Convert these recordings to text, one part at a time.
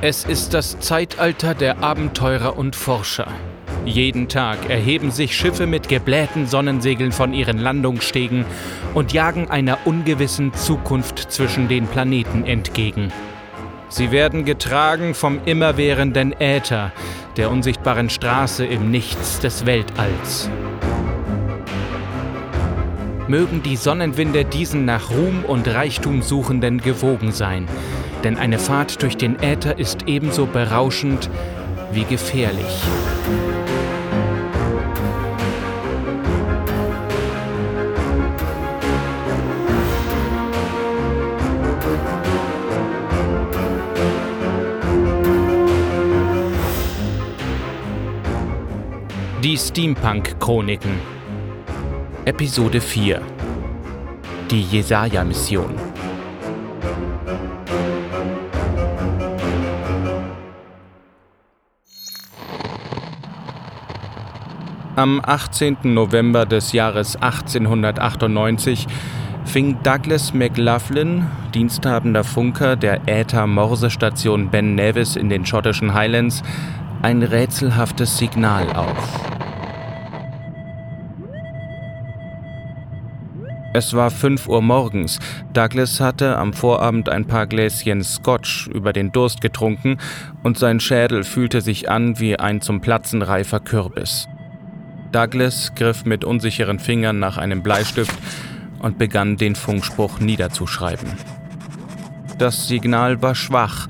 Es ist das Zeitalter der Abenteurer und Forscher. Jeden Tag erheben sich Schiffe mit geblähten Sonnensegeln von ihren Landungsstegen und jagen einer ungewissen Zukunft zwischen den Planeten entgegen. Sie werden getragen vom immerwährenden Äther, der unsichtbaren Straße im Nichts des Weltalls. Mögen die Sonnenwinde diesen nach Ruhm und Reichtum Suchenden gewogen sein, denn eine Fahrt durch den Äther ist ebenso berauschend wie gefährlich. Die Steampunk-Chroniken. Episode 4 Die Jesaja-Mission Am 18. November des Jahres 1898 fing Douglas McLaughlin, diensthabender Funker der Äther-Morse-Station Ben Nevis in den schottischen Highlands, ein rätselhaftes Signal auf. Es war 5 Uhr morgens. Douglas hatte am Vorabend ein paar Gläschen Scotch über den Durst getrunken und sein Schädel fühlte sich an wie ein zum Platzen reifer Kürbis. Douglas griff mit unsicheren Fingern nach einem Bleistift und begann den Funkspruch niederzuschreiben. Das Signal war schwach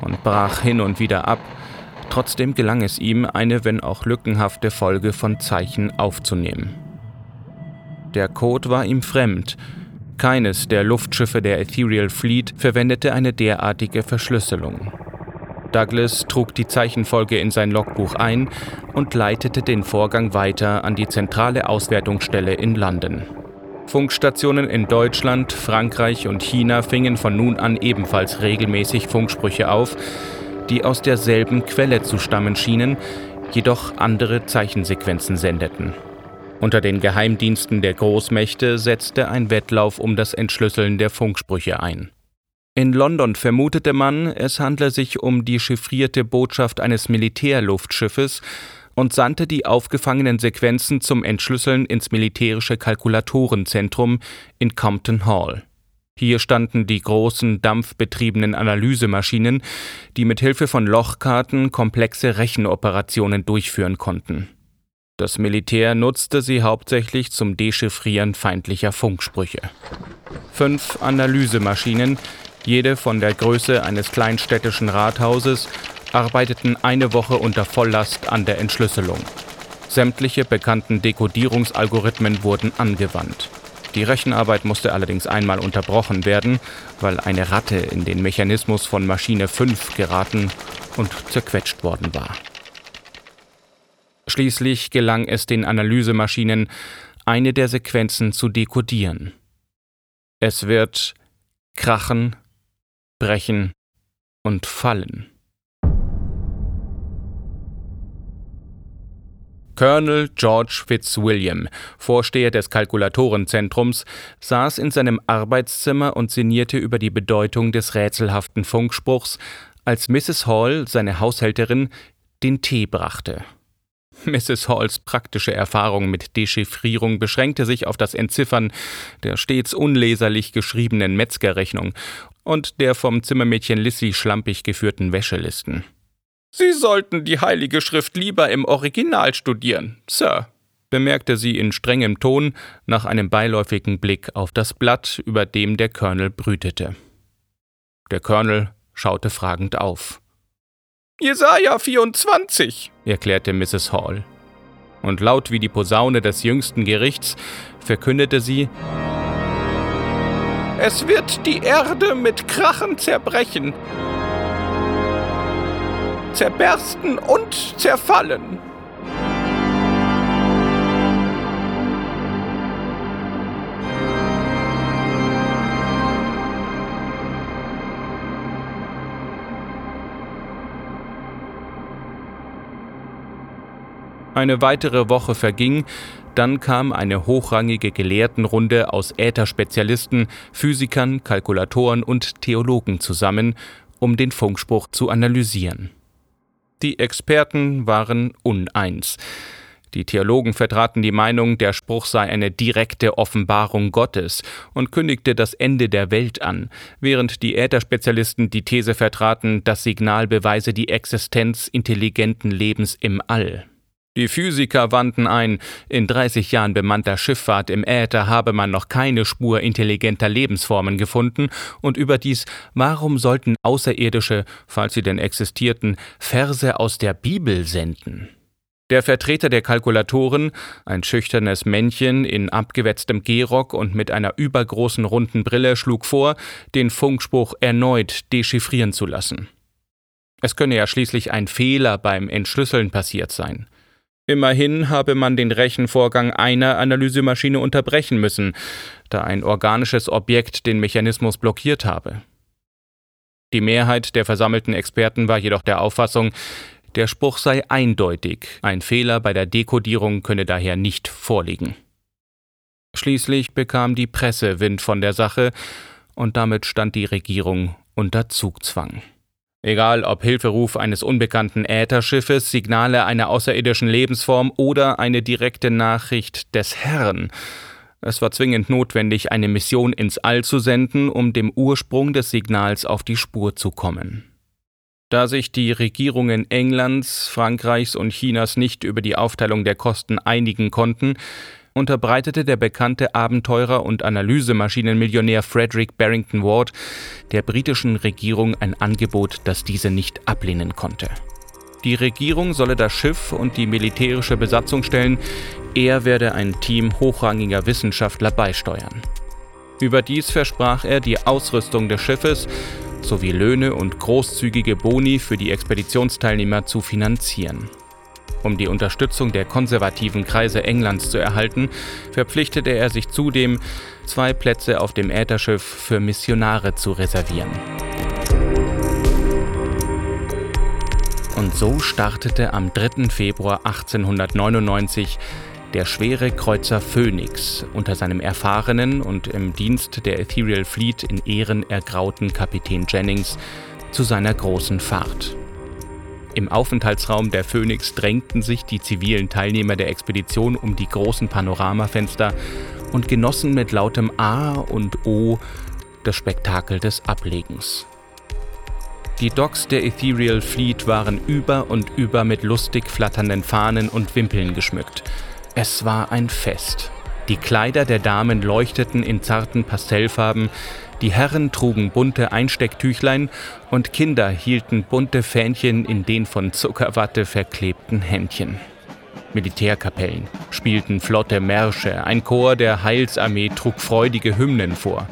und brach hin und wieder ab, trotzdem gelang es ihm, eine wenn auch lückenhafte Folge von Zeichen aufzunehmen. Der Code war ihm fremd. Keines der Luftschiffe der Ethereal Fleet verwendete eine derartige Verschlüsselung. Douglas trug die Zeichenfolge in sein Logbuch ein und leitete den Vorgang weiter an die zentrale Auswertungsstelle in London. Funkstationen in Deutschland, Frankreich und China fingen von nun an ebenfalls regelmäßig Funksprüche auf, die aus derselben Quelle zu stammen schienen, jedoch andere Zeichensequenzen sendeten. Unter den Geheimdiensten der Großmächte setzte ein Wettlauf um das Entschlüsseln der Funksprüche ein. In London vermutete man, es handle sich um die chiffrierte Botschaft eines Militärluftschiffes und sandte die aufgefangenen Sequenzen zum Entschlüsseln ins militärische Kalkulatorenzentrum in Compton Hall. Hier standen die großen dampfbetriebenen Analysemaschinen, die mit Hilfe von Lochkarten komplexe Rechenoperationen durchführen konnten. Das Militär nutzte sie hauptsächlich zum Dechiffrieren feindlicher Funksprüche. Fünf Analysemaschinen jede von der Größe eines kleinstädtischen Rathauses, arbeiteten eine Woche unter Volllast an der Entschlüsselung. Sämtliche bekannten Dekodierungsalgorithmen wurden angewandt. Die Rechenarbeit musste allerdings einmal unterbrochen werden, weil eine Ratte in den Mechanismus von Maschine 5 geraten und zerquetscht worden war. Schließlich gelang es den Analysemaschinen, eine der Sequenzen zu dekodieren. Es wird krachen, brechen und fallen. Colonel George Fitzwilliam, Vorsteher des Kalkulatorenzentrums, saß in seinem Arbeitszimmer und sinnierte über die Bedeutung des rätselhaften Funkspruchs, als Mrs. Hall, seine Haushälterin, den Tee brachte. Mrs. Halls praktische Erfahrung mit Dechiffrierung beschränkte sich auf das Entziffern der stets unleserlich geschriebenen Metzgerrechnung und der vom Zimmermädchen Lissy schlampig geführten Wäschelisten. Sie sollten die Heilige Schrift lieber im Original studieren, Sir, bemerkte sie in strengem Ton nach einem beiläufigen Blick auf das Blatt, über dem der Colonel brütete. Der Colonel schaute fragend auf. Jesaja 24, erklärte Mrs. Hall. Und laut wie die Posaune des jüngsten Gerichts verkündete sie: Es wird die Erde mit Krachen zerbrechen, zerbersten und zerfallen. Eine weitere Woche verging, dann kam eine hochrangige Gelehrtenrunde aus Ätherspezialisten, Physikern, Kalkulatoren und Theologen zusammen, um den Funkspruch zu analysieren. Die Experten waren uneins. Die Theologen vertraten die Meinung, der Spruch sei eine direkte Offenbarung Gottes und kündigte das Ende der Welt an, während die Ätherspezialisten die These vertraten, das Signal beweise die Existenz intelligenten Lebens im All. Die Physiker wandten ein, in 30 Jahren bemannter Schifffahrt im Äther habe man noch keine Spur intelligenter Lebensformen gefunden, und überdies, warum sollten Außerirdische, falls sie denn existierten, Verse aus der Bibel senden? Der Vertreter der Kalkulatoren, ein schüchternes Männchen in abgewetztem Gehrock und mit einer übergroßen runden Brille, schlug vor, den Funkspruch erneut dechiffrieren zu lassen. Es könne ja schließlich ein Fehler beim Entschlüsseln passiert sein. Immerhin habe man den Rechenvorgang einer Analysemaschine unterbrechen müssen, da ein organisches Objekt den Mechanismus blockiert habe. Die Mehrheit der versammelten Experten war jedoch der Auffassung, der Spruch sei eindeutig, ein Fehler bei der Dekodierung könne daher nicht vorliegen. Schließlich bekam die Presse Wind von der Sache, und damit stand die Regierung unter Zugzwang. Egal ob Hilferuf eines unbekannten Ätherschiffes, Signale einer außerirdischen Lebensform oder eine direkte Nachricht des Herrn. Es war zwingend notwendig, eine Mission ins All zu senden, um dem Ursprung des Signals auf die Spur zu kommen. Da sich die Regierungen Englands, Frankreichs und Chinas nicht über die Aufteilung der Kosten einigen konnten, unterbreitete der bekannte Abenteurer und Analysemaschinenmillionär Frederick Barrington Ward der britischen Regierung ein Angebot, das diese nicht ablehnen konnte. Die Regierung solle das Schiff und die militärische Besatzung stellen, er werde ein Team hochrangiger Wissenschaftler beisteuern. Überdies versprach er die Ausrüstung des Schiffes sowie Löhne und großzügige Boni für die Expeditionsteilnehmer zu finanzieren. Um die Unterstützung der konservativen Kreise Englands zu erhalten, verpflichtete er sich zudem, zwei Plätze auf dem Ätherschiff für Missionare zu reservieren. Und so startete am 3. Februar 1899 der schwere Kreuzer Phoenix unter seinem erfahrenen und im Dienst der Ethereal Fleet in Ehren ergrauten Kapitän Jennings zu seiner großen Fahrt. Im Aufenthaltsraum der Phoenix drängten sich die zivilen Teilnehmer der Expedition um die großen Panoramafenster und genossen mit lautem A und O das Spektakel des Ablegens. Die Docks der Ethereal Fleet waren über und über mit lustig flatternden Fahnen und Wimpeln geschmückt. Es war ein Fest. Die Kleider der Damen leuchteten in zarten Pastellfarben, die Herren trugen bunte Einstecktüchlein und Kinder hielten bunte Fähnchen in den von Zuckerwatte verklebten Händchen. Militärkapellen spielten flotte Märsche, ein Chor der Heilsarmee trug freudige Hymnen vor.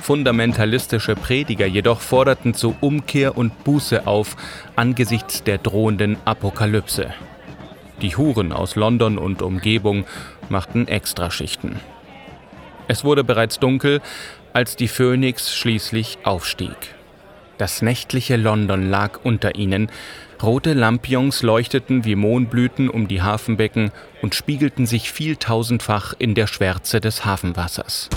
Fundamentalistische Prediger jedoch forderten zu Umkehr und Buße auf angesichts der drohenden Apokalypse. Die Huren aus London und Umgebung machten Extraschichten. Es wurde bereits dunkel, als die Phönix schließlich aufstieg. Das nächtliche London lag unter ihnen, rote Lampions leuchteten wie Mohnblüten um die Hafenbecken und spiegelten sich vieltausendfach in der Schwärze des Hafenwassers.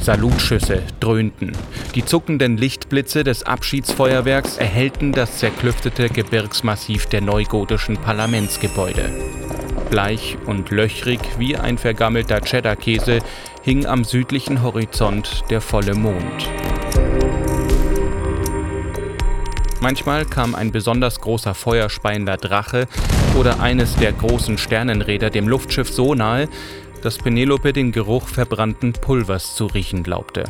Salutschüsse dröhnten. Die zuckenden Lichtblitze des Abschiedsfeuerwerks erhellten das zerklüftete Gebirgsmassiv der neugotischen Parlamentsgebäude. Bleich und löchrig wie ein vergammelter Cheddar-Käse hing am südlichen Horizont der volle Mond. Manchmal kam ein besonders großer feuerspeiender Drache oder eines der großen Sternenräder dem Luftschiff so nahe, dass Penelope den Geruch verbrannten Pulvers zu riechen glaubte.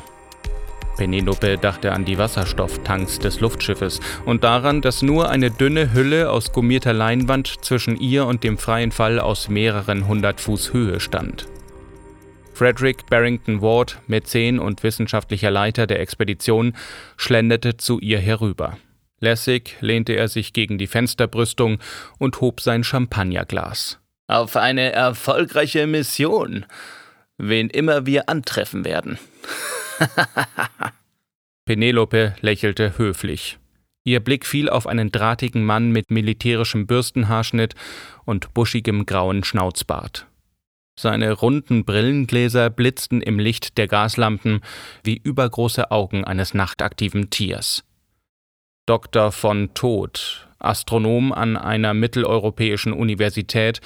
Penelope dachte an die Wasserstofftanks des Luftschiffes und daran, dass nur eine dünne Hülle aus gummierter Leinwand zwischen ihr und dem freien Fall aus mehreren hundert Fuß Höhe stand. Frederick Barrington Ward, Mäzen und wissenschaftlicher Leiter der Expedition, schlenderte zu ihr herüber. Lässig lehnte er sich gegen die Fensterbrüstung und hob sein Champagnerglas. Auf eine erfolgreiche Mission, wen immer wir antreffen werden. Penelope lächelte höflich. Ihr Blick fiel auf einen drahtigen Mann mit militärischem Bürstenhaarschnitt und buschigem grauen Schnauzbart. Seine runden Brillengläser blitzten im Licht der Gaslampen wie übergroße Augen eines nachtaktiven Tiers. Dr. von Todt, Astronom an einer mitteleuropäischen Universität,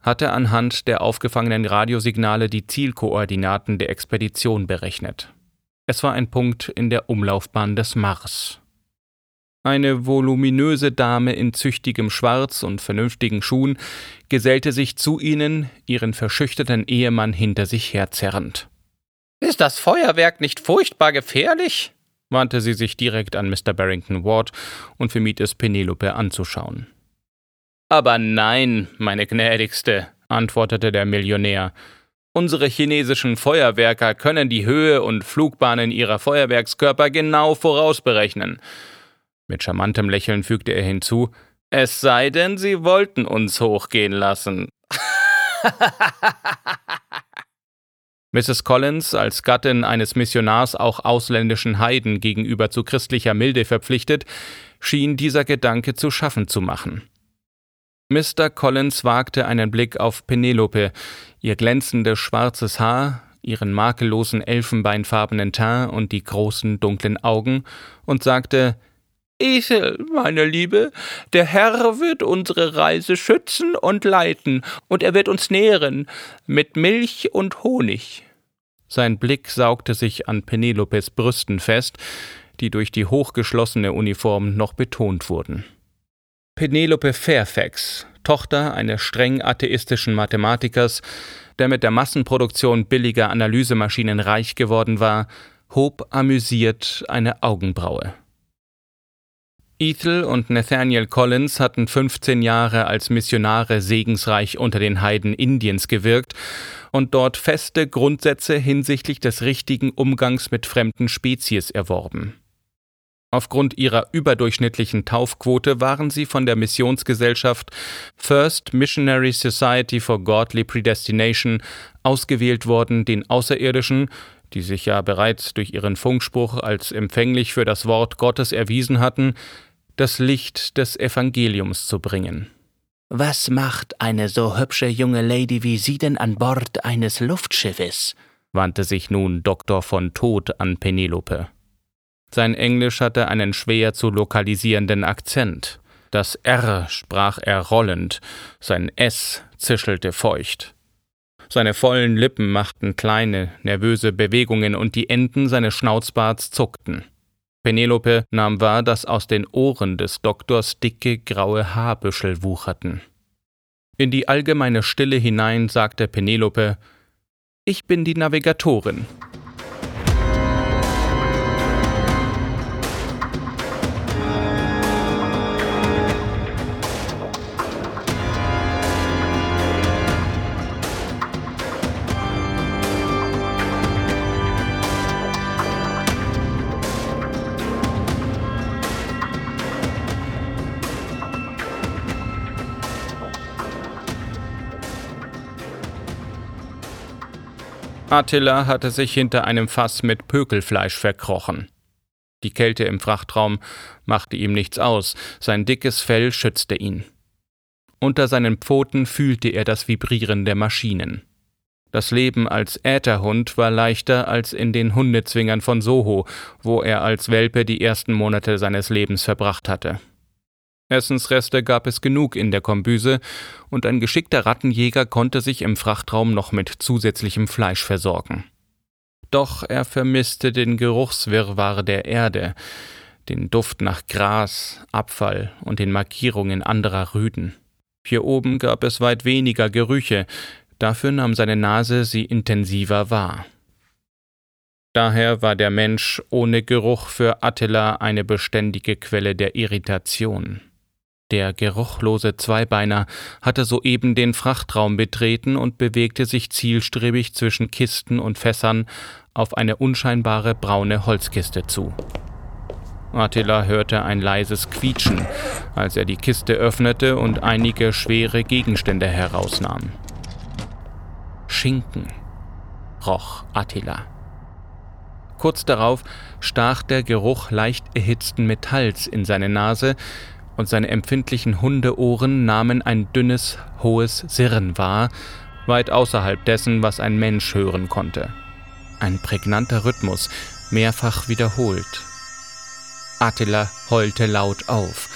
hatte anhand der aufgefangenen Radiosignale die Zielkoordinaten der Expedition berechnet. Es war ein Punkt in der Umlaufbahn des Mars. Eine voluminöse Dame in züchtigem Schwarz und vernünftigen Schuhen gesellte sich zu ihnen, ihren verschüchterten Ehemann hinter sich herzerrend. Ist das Feuerwerk nicht furchtbar gefährlich? wandte sie sich direkt an Mr. Barrington Ward und vermied es, Penelope anzuschauen. Aber nein, meine gnädigste, antwortete der Millionär. Unsere chinesischen Feuerwerker können die Höhe und Flugbahnen ihrer Feuerwerkskörper genau vorausberechnen. Mit charmantem Lächeln fügte er hinzu, es sei denn, sie wollten uns hochgehen lassen. Mrs. Collins, als Gattin eines Missionars auch ausländischen Heiden gegenüber zu christlicher Milde verpflichtet, schien dieser Gedanke zu schaffen zu machen. Mr. Collins wagte einen Blick auf Penelope, ihr glänzendes schwarzes Haar, ihren makellosen elfenbeinfarbenen Teint und die großen dunklen Augen, und sagte Esel, meine Liebe, der Herr wird unsere Reise schützen und leiten, und er wird uns nähren mit Milch und Honig. Sein Blick saugte sich an Penelopes Brüsten fest, die durch die hochgeschlossene Uniform noch betont wurden. Penelope Fairfax, Tochter eines streng atheistischen Mathematikers, der mit der Massenproduktion billiger Analysemaschinen reich geworden war, hob amüsiert eine Augenbraue. Ethel und Nathaniel Collins hatten 15 Jahre als Missionare segensreich unter den Heiden Indiens gewirkt und dort feste Grundsätze hinsichtlich des richtigen Umgangs mit fremden Spezies erworben. Aufgrund ihrer überdurchschnittlichen Taufquote waren sie von der Missionsgesellschaft First Missionary Society for Godly Predestination ausgewählt worden, den Außerirdischen, die sich ja bereits durch ihren Funkspruch als empfänglich für das Wort Gottes erwiesen hatten, das Licht des Evangeliums zu bringen. Was macht eine so hübsche junge Lady wie Sie denn an Bord eines Luftschiffes? wandte sich nun Dr. von Tod an Penelope. Sein Englisch hatte einen schwer zu lokalisierenden Akzent. Das R sprach er rollend, sein S zischelte feucht. Seine vollen Lippen machten kleine, nervöse Bewegungen und die Enden seines Schnauzbarts zuckten. Penelope nahm wahr, dass aus den Ohren des Doktors dicke graue Haarbüschel wucherten. In die allgemeine Stille hinein sagte Penelope Ich bin die Navigatorin. Attila hatte sich hinter einem Fass mit Pökelfleisch verkrochen. Die Kälte im Frachtraum machte ihm nichts aus, sein dickes Fell schützte ihn. Unter seinen Pfoten fühlte er das Vibrieren der Maschinen. Das Leben als Ätherhund war leichter als in den Hundezwingern von Soho, wo er als Welpe die ersten Monate seines Lebens verbracht hatte. Essensreste gab es genug in der Kombüse, und ein geschickter Rattenjäger konnte sich im Frachtraum noch mit zusätzlichem Fleisch versorgen. Doch er vermisste den Geruchswirrwarr der Erde, den Duft nach Gras, Abfall und den Markierungen anderer Rüden. Hier oben gab es weit weniger Gerüche, dafür nahm seine Nase sie intensiver wahr. Daher war der Mensch ohne Geruch für Attila eine beständige Quelle der Irritation. Der geruchlose Zweibeiner hatte soeben den Frachtraum betreten und bewegte sich zielstrebig zwischen Kisten und Fässern auf eine unscheinbare braune Holzkiste zu. Attila hörte ein leises Quietschen, als er die Kiste öffnete und einige schwere Gegenstände herausnahm. Schinken, roch Attila. Kurz darauf stach der Geruch leicht erhitzten Metalls in seine Nase, und seine empfindlichen Hundeohren nahmen ein dünnes, hohes Sirren wahr, weit außerhalb dessen, was ein Mensch hören konnte. Ein prägnanter Rhythmus, mehrfach wiederholt. Attila heulte laut auf.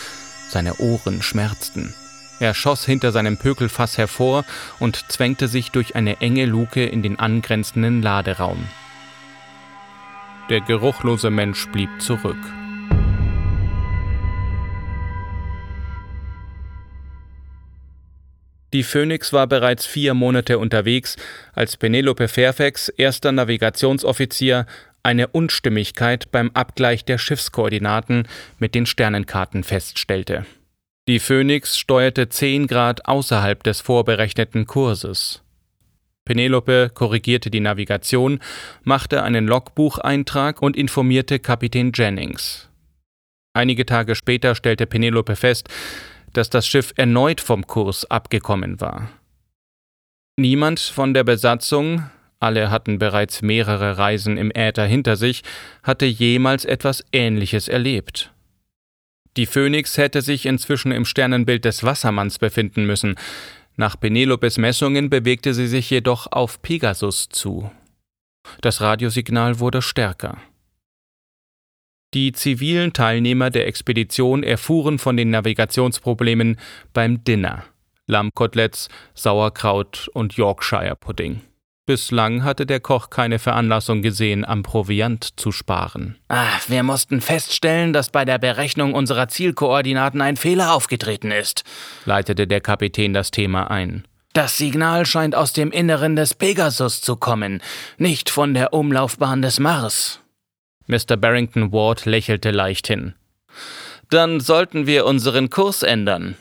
Seine Ohren schmerzten. Er schoss hinter seinem Pökelfass hervor und zwängte sich durch eine enge Luke in den angrenzenden Laderaum. Der geruchlose Mensch blieb zurück. Die Phoenix war bereits vier Monate unterwegs, als Penelope Fairfax, erster Navigationsoffizier, eine Unstimmigkeit beim Abgleich der Schiffskoordinaten mit den Sternenkarten feststellte. Die Phoenix steuerte 10 Grad außerhalb des vorberechneten Kurses. Penelope korrigierte die Navigation, machte einen Logbucheintrag und informierte Kapitän Jennings. Einige Tage später stellte Penelope fest, dass das Schiff erneut vom Kurs abgekommen war. Niemand von der Besatzung, alle hatten bereits mehrere Reisen im Äther hinter sich, hatte jemals etwas Ähnliches erlebt. Die Phönix hätte sich inzwischen im Sternenbild des Wassermanns befinden müssen. Nach Penelopes Messungen bewegte sie sich jedoch auf Pegasus zu. Das Radiosignal wurde stärker. Die zivilen Teilnehmer der Expedition erfuhren von den Navigationsproblemen beim Dinner. Lammkoteletts, Sauerkraut und Yorkshire Pudding. Bislang hatte der Koch keine Veranlassung gesehen, am Proviant zu sparen. Ah, wir mussten feststellen, dass bei der Berechnung unserer Zielkoordinaten ein Fehler aufgetreten ist, leitete der Kapitän das Thema ein. Das Signal scheint aus dem Inneren des Pegasus zu kommen, nicht von der Umlaufbahn des Mars. Mr. Barrington Ward lächelte leicht hin. Dann sollten wir unseren Kurs ändern.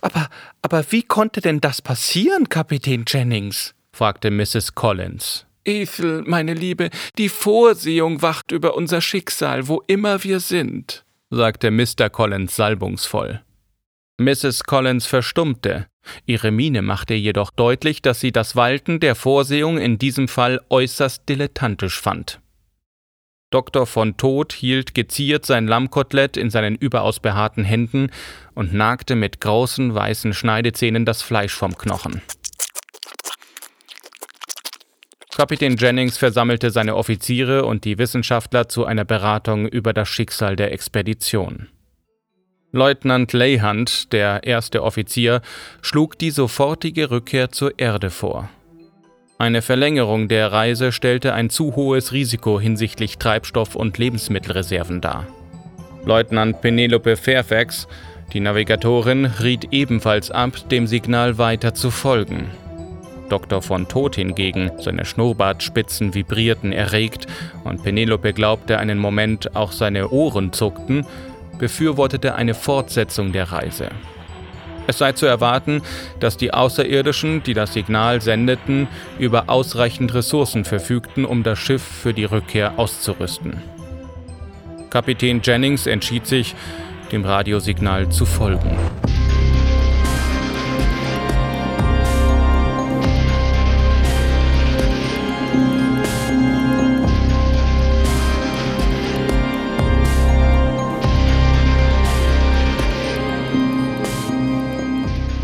Aber, aber wie konnte denn das passieren, Kapitän Jennings? fragte Mrs. Collins. Ethel, meine Liebe, die Vorsehung wacht über unser Schicksal, wo immer wir sind, sagte Mr. Collins salbungsvoll. Mrs. Collins verstummte. Ihre Miene machte jedoch deutlich, dass sie das Walten der Vorsehung in diesem Fall äußerst dilettantisch fand. Dr. von Tod hielt geziert sein Lammkotelett in seinen überaus behaarten Händen und nagte mit großen weißen Schneidezähnen das Fleisch vom Knochen. Kapitän Jennings versammelte seine Offiziere und die Wissenschaftler zu einer Beratung über das Schicksal der Expedition. Leutnant Leyhand, der erste Offizier, schlug die sofortige Rückkehr zur Erde vor. Eine Verlängerung der Reise stellte ein zu hohes Risiko hinsichtlich Treibstoff- und Lebensmittelreserven dar. Leutnant Penelope Fairfax, die Navigatorin, riet ebenfalls ab, dem Signal weiter zu folgen. Dr. von Tod hingegen, seine Schnurrbartspitzen vibrierten erregt und Penelope glaubte einen Moment auch seine Ohren zuckten, befürwortete eine Fortsetzung der Reise. Es sei zu erwarten, dass die Außerirdischen, die das Signal sendeten, über ausreichend Ressourcen verfügten, um das Schiff für die Rückkehr auszurüsten. Kapitän Jennings entschied sich, dem Radiosignal zu folgen.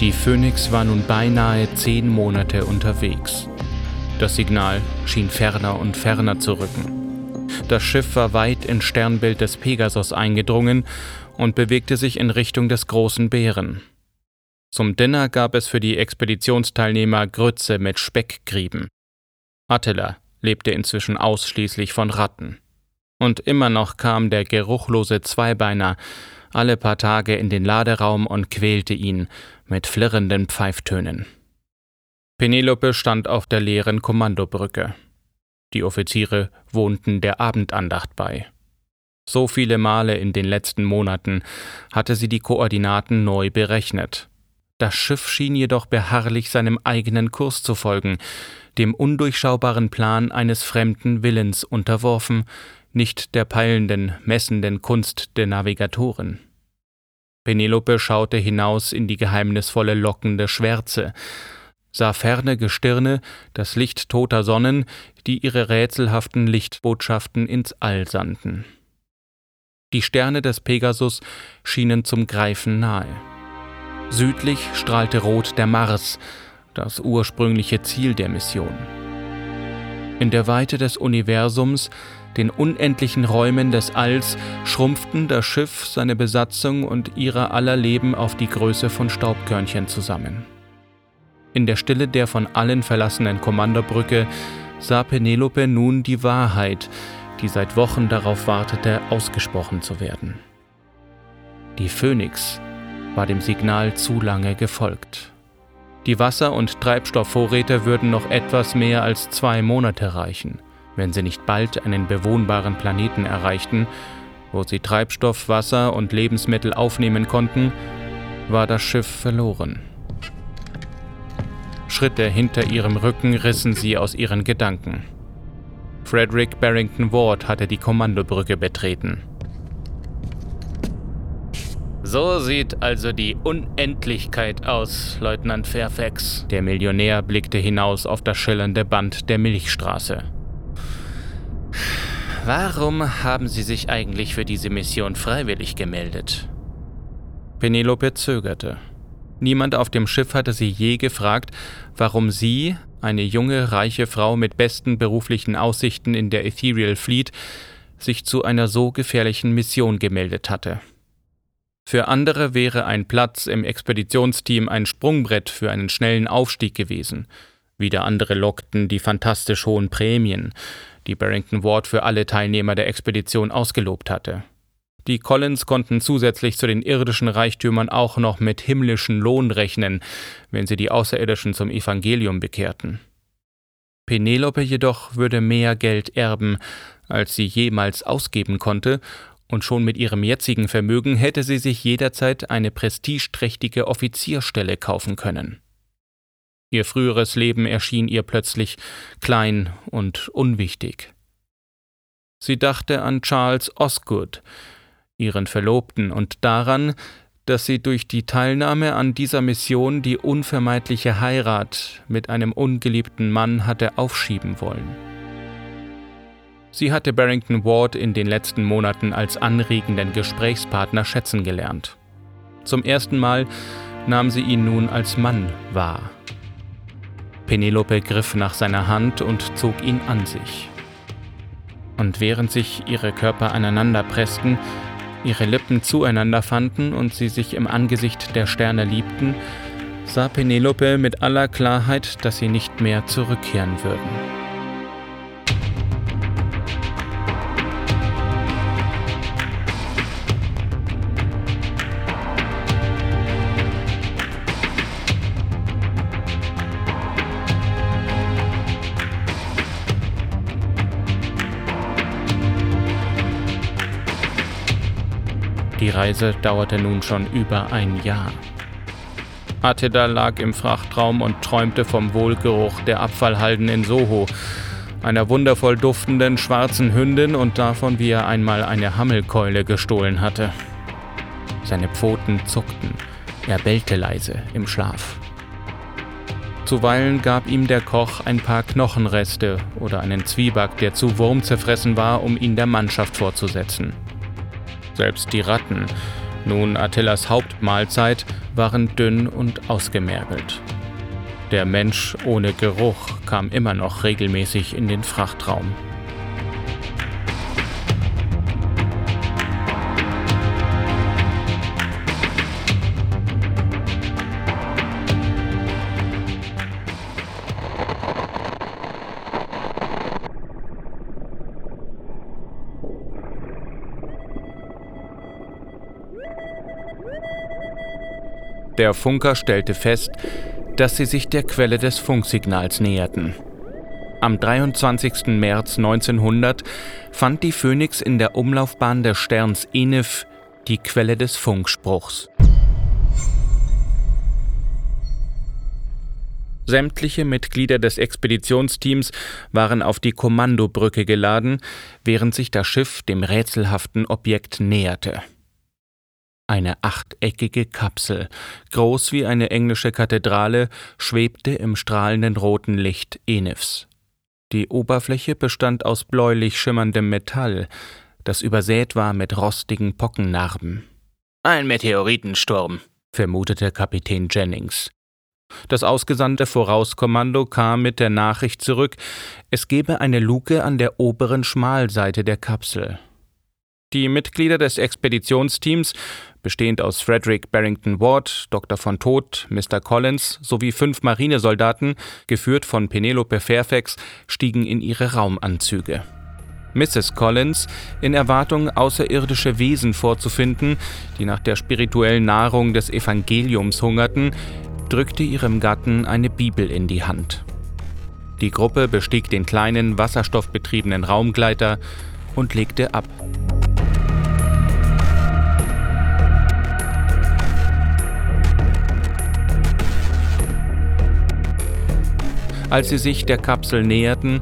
Die Phoenix war nun beinahe zehn Monate unterwegs. Das Signal schien ferner und ferner zu rücken. Das Schiff war weit ins Sternbild des Pegasus eingedrungen und bewegte sich in Richtung des großen Bären. Zum Dinner gab es für die Expeditionsteilnehmer Grütze mit Speckgrieben. Attila lebte inzwischen ausschließlich von Ratten. Und immer noch kam der geruchlose Zweibeiner alle paar Tage in den Laderaum und quälte ihn mit flirrenden Pfeiftönen. Penelope stand auf der leeren Kommandobrücke. Die Offiziere wohnten der Abendandacht bei. So viele Male in den letzten Monaten hatte sie die Koordinaten neu berechnet. Das Schiff schien jedoch beharrlich seinem eigenen Kurs zu folgen, dem undurchschaubaren Plan eines fremden Willens unterworfen, nicht der peilenden, messenden Kunst der Navigatoren. Penelope schaute hinaus in die geheimnisvolle lockende Schwärze, sah ferne Gestirne, das Licht toter Sonnen, die ihre rätselhaften Lichtbotschaften ins All sandten. Die Sterne des Pegasus schienen zum Greifen nahe. Südlich strahlte rot der Mars, das ursprüngliche Ziel der Mission. In der Weite des Universums den unendlichen Räumen des Alls schrumpften das Schiff, seine Besatzung und ihrer aller Leben auf die Größe von Staubkörnchen zusammen. In der Stille der von allen verlassenen Kommandobrücke sah Penelope nun die Wahrheit, die seit Wochen darauf wartete, ausgesprochen zu werden. Die Phönix war dem Signal zu lange gefolgt. Die Wasser- und Treibstoffvorräte würden noch etwas mehr als zwei Monate reichen, wenn sie nicht bald einen bewohnbaren Planeten erreichten, wo sie Treibstoff, Wasser und Lebensmittel aufnehmen konnten, war das Schiff verloren. Schritte hinter ihrem Rücken rissen sie aus ihren Gedanken. Frederick Barrington Ward hatte die Kommandobrücke betreten. So sieht also die Unendlichkeit aus, Leutnant Fairfax. Der Millionär blickte hinaus auf das schillernde Band der Milchstraße. Warum haben Sie sich eigentlich für diese Mission freiwillig gemeldet? Penelope zögerte. Niemand auf dem Schiff hatte sie je gefragt, warum sie, eine junge, reiche Frau mit besten beruflichen Aussichten in der Ethereal Fleet, sich zu einer so gefährlichen Mission gemeldet hatte. Für andere wäre ein Platz im Expeditionsteam ein Sprungbrett für einen schnellen Aufstieg gewesen. Wieder andere lockten die fantastisch hohen Prämien, die Barrington Ward für alle Teilnehmer der Expedition ausgelobt hatte. Die Collins konnten zusätzlich zu den irdischen Reichtümern auch noch mit himmlischen Lohn rechnen, wenn sie die Außerirdischen zum Evangelium bekehrten. Penelope jedoch würde mehr Geld erben, als sie jemals ausgeben konnte, und schon mit ihrem jetzigen Vermögen hätte sie sich jederzeit eine prestigeträchtige Offizierstelle kaufen können. Ihr früheres Leben erschien ihr plötzlich klein und unwichtig. Sie dachte an Charles Osgood, ihren Verlobten, und daran, dass sie durch die Teilnahme an dieser Mission die unvermeidliche Heirat mit einem ungeliebten Mann hatte aufschieben wollen. Sie hatte Barrington Ward in den letzten Monaten als anregenden Gesprächspartner schätzen gelernt. Zum ersten Mal nahm sie ihn nun als Mann wahr. Penelope griff nach seiner Hand und zog ihn an sich. Und während sich ihre Körper aneinander pressten, ihre Lippen zueinander fanden und sie sich im Angesicht der Sterne liebten, sah Penelope mit aller Klarheit, dass sie nicht mehr zurückkehren würden. Reise dauerte nun schon über ein Jahr. Attila lag im Frachtraum und träumte vom Wohlgeruch der Abfallhalden in Soho, einer wundervoll duftenden schwarzen Hündin und davon, wie er einmal eine Hammelkeule gestohlen hatte. Seine Pfoten zuckten, er bellte leise im Schlaf. Zuweilen gab ihm der Koch ein paar Knochenreste oder einen Zwieback, der zu Wurm zerfressen war, um ihn der Mannschaft vorzusetzen. Selbst die Ratten, nun Attilas Hauptmahlzeit, waren dünn und ausgemergelt. Der Mensch ohne Geruch kam immer noch regelmäßig in den Frachtraum. Der Funker stellte fest, dass sie sich der Quelle des Funksignals näherten. Am 23. März 1900 fand die Phoenix in der Umlaufbahn des Sterns Enif die Quelle des Funkspruchs. Sämtliche Mitglieder des Expeditionsteams waren auf die Kommandobrücke geladen, während sich das Schiff dem rätselhaften Objekt näherte. Eine achteckige Kapsel, groß wie eine englische Kathedrale, schwebte im strahlenden roten Licht Enifs. Die Oberfläche bestand aus bläulich schimmerndem Metall, das übersät war mit rostigen Pockennarben. Ein Meteoritensturm, vermutete Kapitän Jennings. Das ausgesandte Vorauskommando kam mit der Nachricht zurück, es gebe eine Luke an der oberen Schmalseite der Kapsel. Die Mitglieder des Expeditionsteams, bestehend aus Frederick Barrington Ward, Dr. von Todt, Mr. Collins sowie fünf Marinesoldaten, geführt von Penelope Fairfax, stiegen in ihre Raumanzüge. Mrs. Collins, in Erwartung außerirdische Wesen vorzufinden, die nach der spirituellen Nahrung des Evangeliums hungerten, drückte ihrem Gatten eine Bibel in die Hand. Die Gruppe bestieg den kleinen wasserstoffbetriebenen Raumgleiter und legte ab. Als sie sich der Kapsel näherten,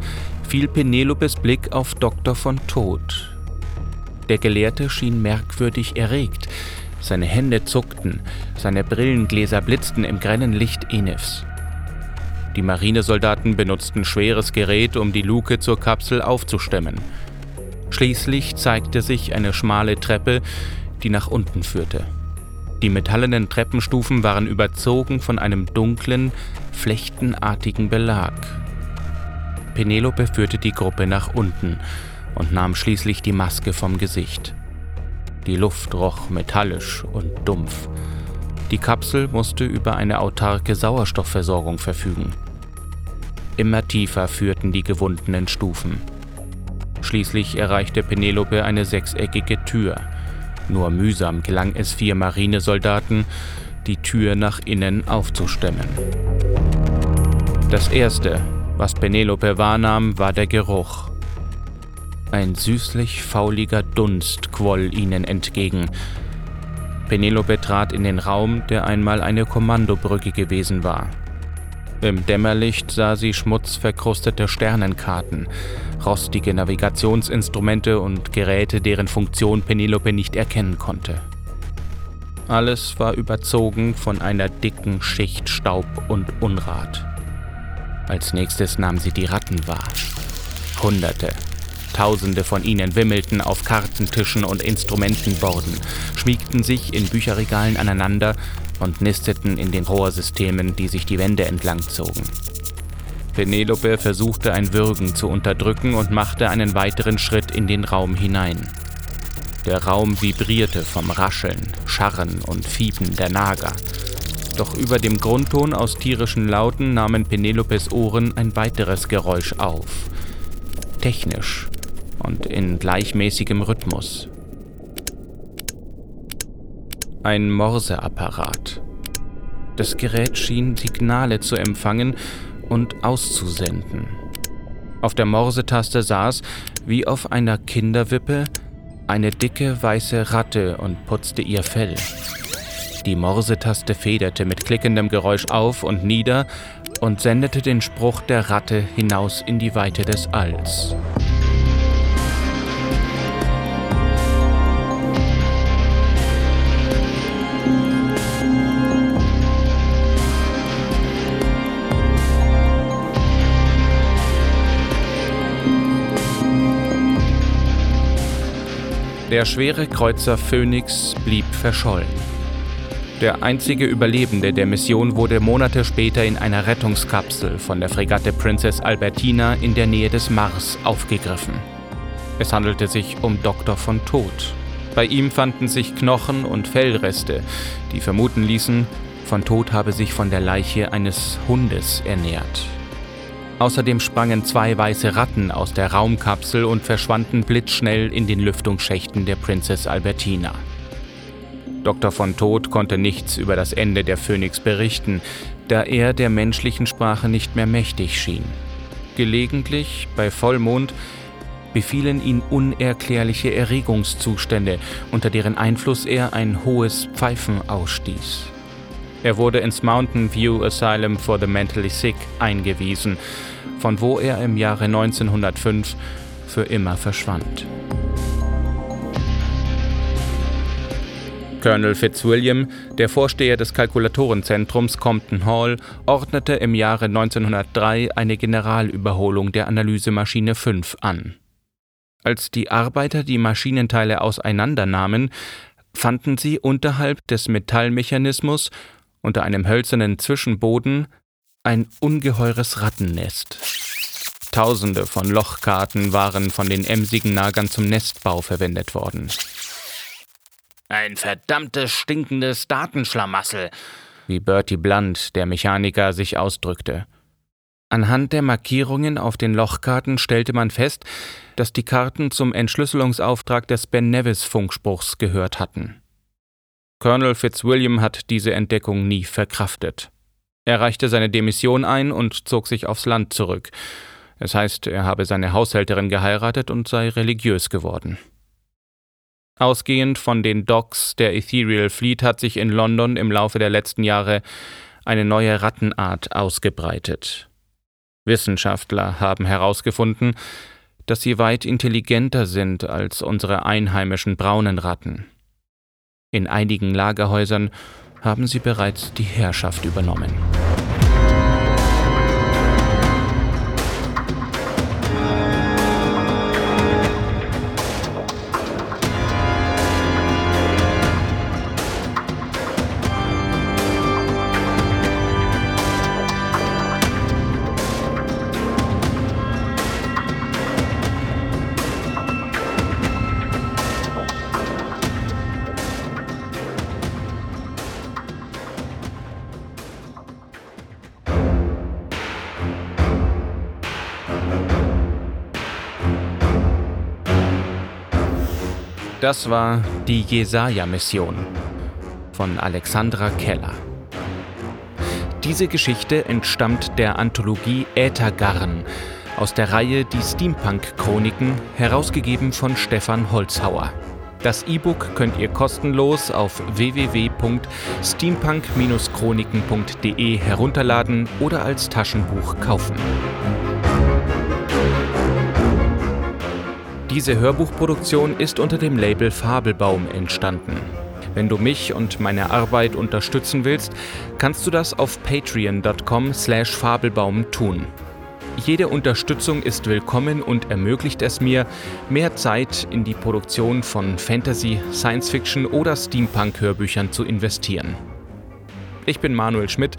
fiel Penelopes Blick auf Dr. von Tod. Der Gelehrte schien merkwürdig erregt. Seine Hände zuckten, seine Brillengläser blitzten im grellen Licht Enifs. Die Marinesoldaten benutzten schweres Gerät, um die Luke zur Kapsel aufzustemmen. Schließlich zeigte sich eine schmale Treppe, die nach unten führte. Die metallenen Treppenstufen waren überzogen von einem dunklen, flechtenartigen Belag. Penelope führte die Gruppe nach unten und nahm schließlich die Maske vom Gesicht. Die Luft roch metallisch und dumpf. Die Kapsel musste über eine autarke Sauerstoffversorgung verfügen. Immer tiefer führten die gewundenen Stufen. Schließlich erreichte Penelope eine sechseckige Tür. Nur mühsam gelang es vier Marinesoldaten, die Tür nach innen aufzustemmen. Das Erste, was Penelope wahrnahm, war der Geruch. Ein süßlich fauliger Dunst quoll ihnen entgegen. Penelope trat in den Raum, der einmal eine Kommandobrücke gewesen war. Im Dämmerlicht sah sie schmutzverkrustete Sternenkarten, rostige Navigationsinstrumente und Geräte, deren Funktion Penelope nicht erkennen konnte. Alles war überzogen von einer dicken Schicht Staub und Unrat. Als nächstes nahm sie die Ratten wahr. Hunderte, Tausende von ihnen wimmelten auf Kartentischen und Instrumentenborden, schmiegten sich in Bücherregalen aneinander und nisteten in den Rohrsystemen, die sich die Wände entlang zogen. Penelope versuchte ein Würgen zu unterdrücken und machte einen weiteren Schritt in den Raum hinein. Der Raum vibrierte vom Rascheln, Scharren und Fiepen der Nager. Doch über dem Grundton aus tierischen Lauten nahmen Penelopes Ohren ein weiteres Geräusch auf. Technisch und in gleichmäßigem Rhythmus. Ein Morseapparat. Das Gerät schien Signale zu empfangen und auszusenden. Auf der Morsetaste saß, wie auf einer Kinderwippe, eine dicke weiße Ratte und putzte ihr Fell. Die Morsetaste federte mit klickendem Geräusch auf und nieder und sendete den Spruch der Ratte hinaus in die Weite des Alls. Der schwere Kreuzer Phoenix blieb verschollen. Der einzige Überlebende der Mission wurde Monate später in einer Rettungskapsel von der Fregatte Princess Albertina in der Nähe des Mars aufgegriffen. Es handelte sich um Dr. von Tod. Bei ihm fanden sich Knochen und Fellreste, die vermuten ließen, von Tod habe sich von der Leiche eines Hundes ernährt. Außerdem sprangen zwei weiße Ratten aus der Raumkapsel und verschwanden blitzschnell in den Lüftungsschächten der Princess Albertina. Dr. von Tod konnte nichts über das Ende der Phönix berichten, da er der menschlichen Sprache nicht mehr mächtig schien. Gelegentlich, bei Vollmond, befielen ihn unerklärliche Erregungszustände, unter deren Einfluss er ein hohes Pfeifen ausstieß. Er wurde ins Mountain View Asylum for the Mentally Sick eingewiesen, von wo er im Jahre 1905 für immer verschwand. Colonel Fitzwilliam, der Vorsteher des Kalkulatorenzentrums Compton Hall, ordnete im Jahre 1903 eine Generalüberholung der Analysemaschine 5 an. Als die Arbeiter die Maschinenteile auseinandernahmen, fanden sie unterhalb des Metallmechanismus Unter einem hölzernen Zwischenboden ein ungeheures Rattennest. Tausende von Lochkarten waren von den emsigen Nagern zum Nestbau verwendet worden. Ein verdammtes stinkendes Datenschlamassel, wie Bertie Blunt, der Mechaniker, sich ausdrückte. Anhand der Markierungen auf den Lochkarten stellte man fest, dass die Karten zum Entschlüsselungsauftrag des Ben Nevis Funkspruchs gehört hatten. Colonel Fitzwilliam hat diese Entdeckung nie verkraftet. Er reichte seine Demission ein und zog sich aufs Land zurück. Es heißt, er habe seine Haushälterin geheiratet und sei religiös geworden. Ausgehend von den Docks der Ethereal Fleet hat sich in London im Laufe der letzten Jahre eine neue Rattenart ausgebreitet. Wissenschaftler haben herausgefunden, dass sie weit intelligenter sind als unsere einheimischen braunen Ratten. In einigen Lagerhäusern haben sie bereits die Herrschaft übernommen. Das war die Jesaja-Mission von Alexandra Keller. Diese Geschichte entstammt der Anthologie Äthergarn aus der Reihe Die Steampunk-Chroniken, herausgegeben von Stefan Holzhauer. Das E-Book könnt ihr kostenlos auf www.steampunk-chroniken.de herunterladen oder als Taschenbuch kaufen. Diese Hörbuchproduktion ist unter dem Label Fabelbaum entstanden. Wenn du mich und meine Arbeit unterstützen willst, kannst du das auf patreon.com/fabelbaum tun. Jede Unterstützung ist willkommen und ermöglicht es mir, mehr Zeit in die Produktion von Fantasy, Science Fiction oder Steampunk-Hörbüchern zu investieren. Ich bin Manuel Schmidt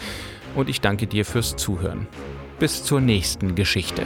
und ich danke dir fürs Zuhören. Bis zur nächsten Geschichte.